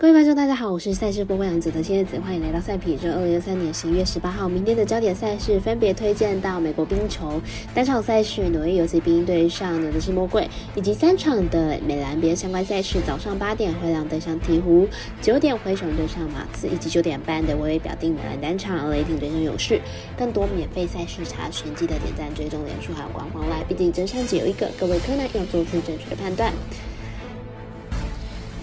各位观众，大家好，我是赛事播报员子的千叶子，欢迎来到赛皮。这。二零二三年十一月十八号，明天的焦点赛事分别推荐到美国冰球单场赛事，纽约游骑兵对上纽泽西魔鬼，以及三场的美兰边相关赛事。早上八点灰狼对上鹈鹕，九点灰熊对上马刺，以及九点半的微微表定美兰单场雷霆对上勇士。更多免费赛事查询，记得点赞、追踪、连数还有官方来，毕竟真相只有一个，各位柯南要做出正确的判断。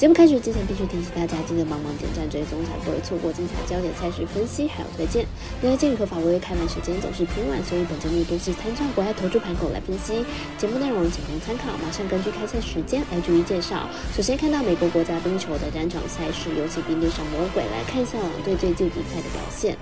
节目开始之前，必须提醒大家，记得帮忙点赞、追踪，才不会错过精彩焦点赛事分析还有推荐。因为鉴于和法微微开盘时间总是偏晚，所以本节目都是参照国外投注盘口来分析。节目内容仅供参考，马上根据开赛时间来逐一介绍。首先看到美国国家冰球的单场赛事，尤其冰面上魔鬼，来看一下狼队最近比赛的表现。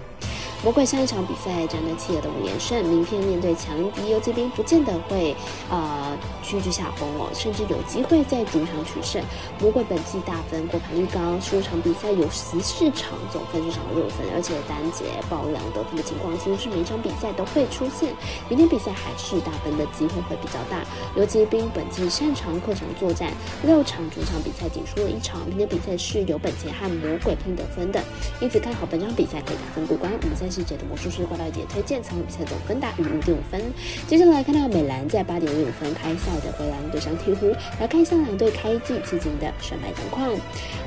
魔鬼上一场比赛战队企鹅的五连胜，明天面对强敌游击兵，不见得会呃屈居下风哦，甚至有机会在主场取胜。魔鬼本季大分过盘率高，十五场比赛有十四场总分至少六分，而且单节爆量得分的情况几乎是每场比赛都会出现。明天比赛还是大分的机会会比较大。游击兵本季擅长客场作战，六场主场比赛仅输了一场，明天比赛是有本钱和魔鬼拼得分的，因此看好本场比赛可以打分过关。我们再细节的魔术师挂到姐推荐，场比赛总分大于五点五分。接下来看到美兰在八点零五分开赛的灰狼对上鹈鹕，来看一下两队开季至今的胜败状况。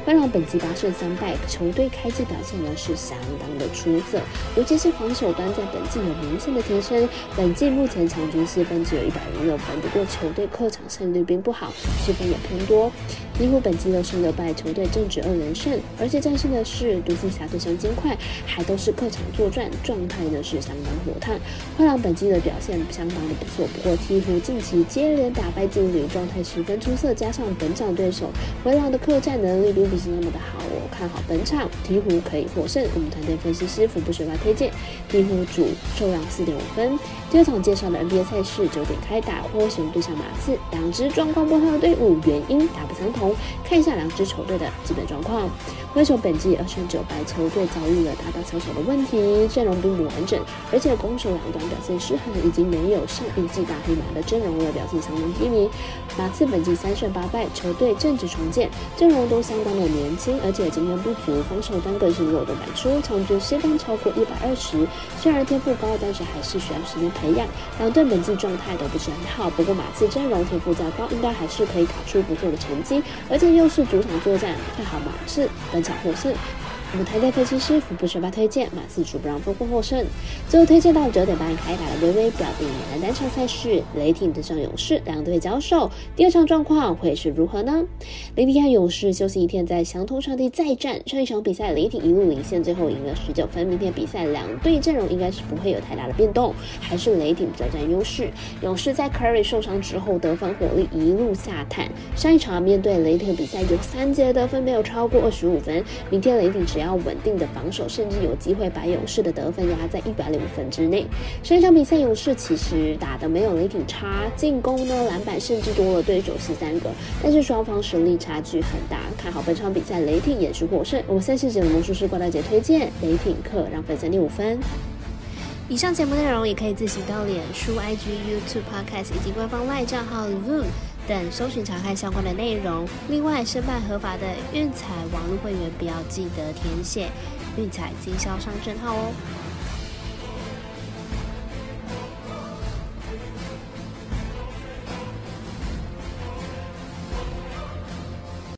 灰狼本季八胜三败，球队开季表现呢是相当的出色，尤其是防守端在本季有明显的提升。本季目前场均失分只有一百零六分，不过球队客场胜率并不好，失分也偏多。鹈鹕本季六胜六败，球队正值二连胜，而且战胜的是独行侠对上金块，还都是客场作战。状态呢是相当火烫，灰狼本季的表现相当的不错。不过鹈鹕近期接连打败劲旅，状态十分出色，加上本场对手灰狼的客战能力并不是那么的好，我看好本场鹈鹕可以获胜。我们团队分析师福布学霸推荐鹈鹕主受让四点五分。第二场介绍的 NBA 赛事九点开打，灰熊对上马刺，两支状况不好的队伍原因大不相同。看一下两支球队的基本状况。灰熊本季二胜九败，球队遭遇了大大小小的问题，阵容并不完整，而且攻守两端表现失衡，已经没有上一季大黑马的阵容了，表现相当低迷。马刺本季三胜八败，球队正值重建，阵容都相当的年轻，而且经验不足，防守端更是漏洞百出，场均失分超过一百二十。虽然天赋高，但是还是需要时间培养。两队本季状态都不是很好，不过马刺阵容天赋较高，应该还是可以打出不错的成绩，而这又是主场作战，看好马刺本。场获胜。舞台队分析师福布学霸推荐马刺主不让分获获胜。最后推荐到九点半开打的微微表弟男单场赛事，雷霆对上勇士两队交手，第二场状况会是如何呢？雷霆和勇士休息一天，在相同场地再战。上一场比赛雷霆一路领先，最后赢了十九分。明天比赛两队阵容应该是不会有太大的变动，还是雷霆比较占优势。勇士在 Curry 受伤之后得分火力一路下探，上一场面对雷霆比赛有三节得分没有超过二十五分。明天雷霆只要稳定的防守，甚至有机会把勇士的得分压在一百零五分之内。上一场比赛，勇士其实打的没有雷霆差，进攻呢篮板甚至多了对手十三个，但是双方实力差距很大。看好本场比赛，雷霆也是获胜。我们赛事节目魔术师郭大姐推荐雷霆客让分三点五分。以上节目内容也可以自行到脸书、IG、YouTube、Podcast 以及官方外账号 Zoom。等搜寻查看相关的内容。另外，申办合法的运彩网络会员，不要记得填写运彩经销商证号哦。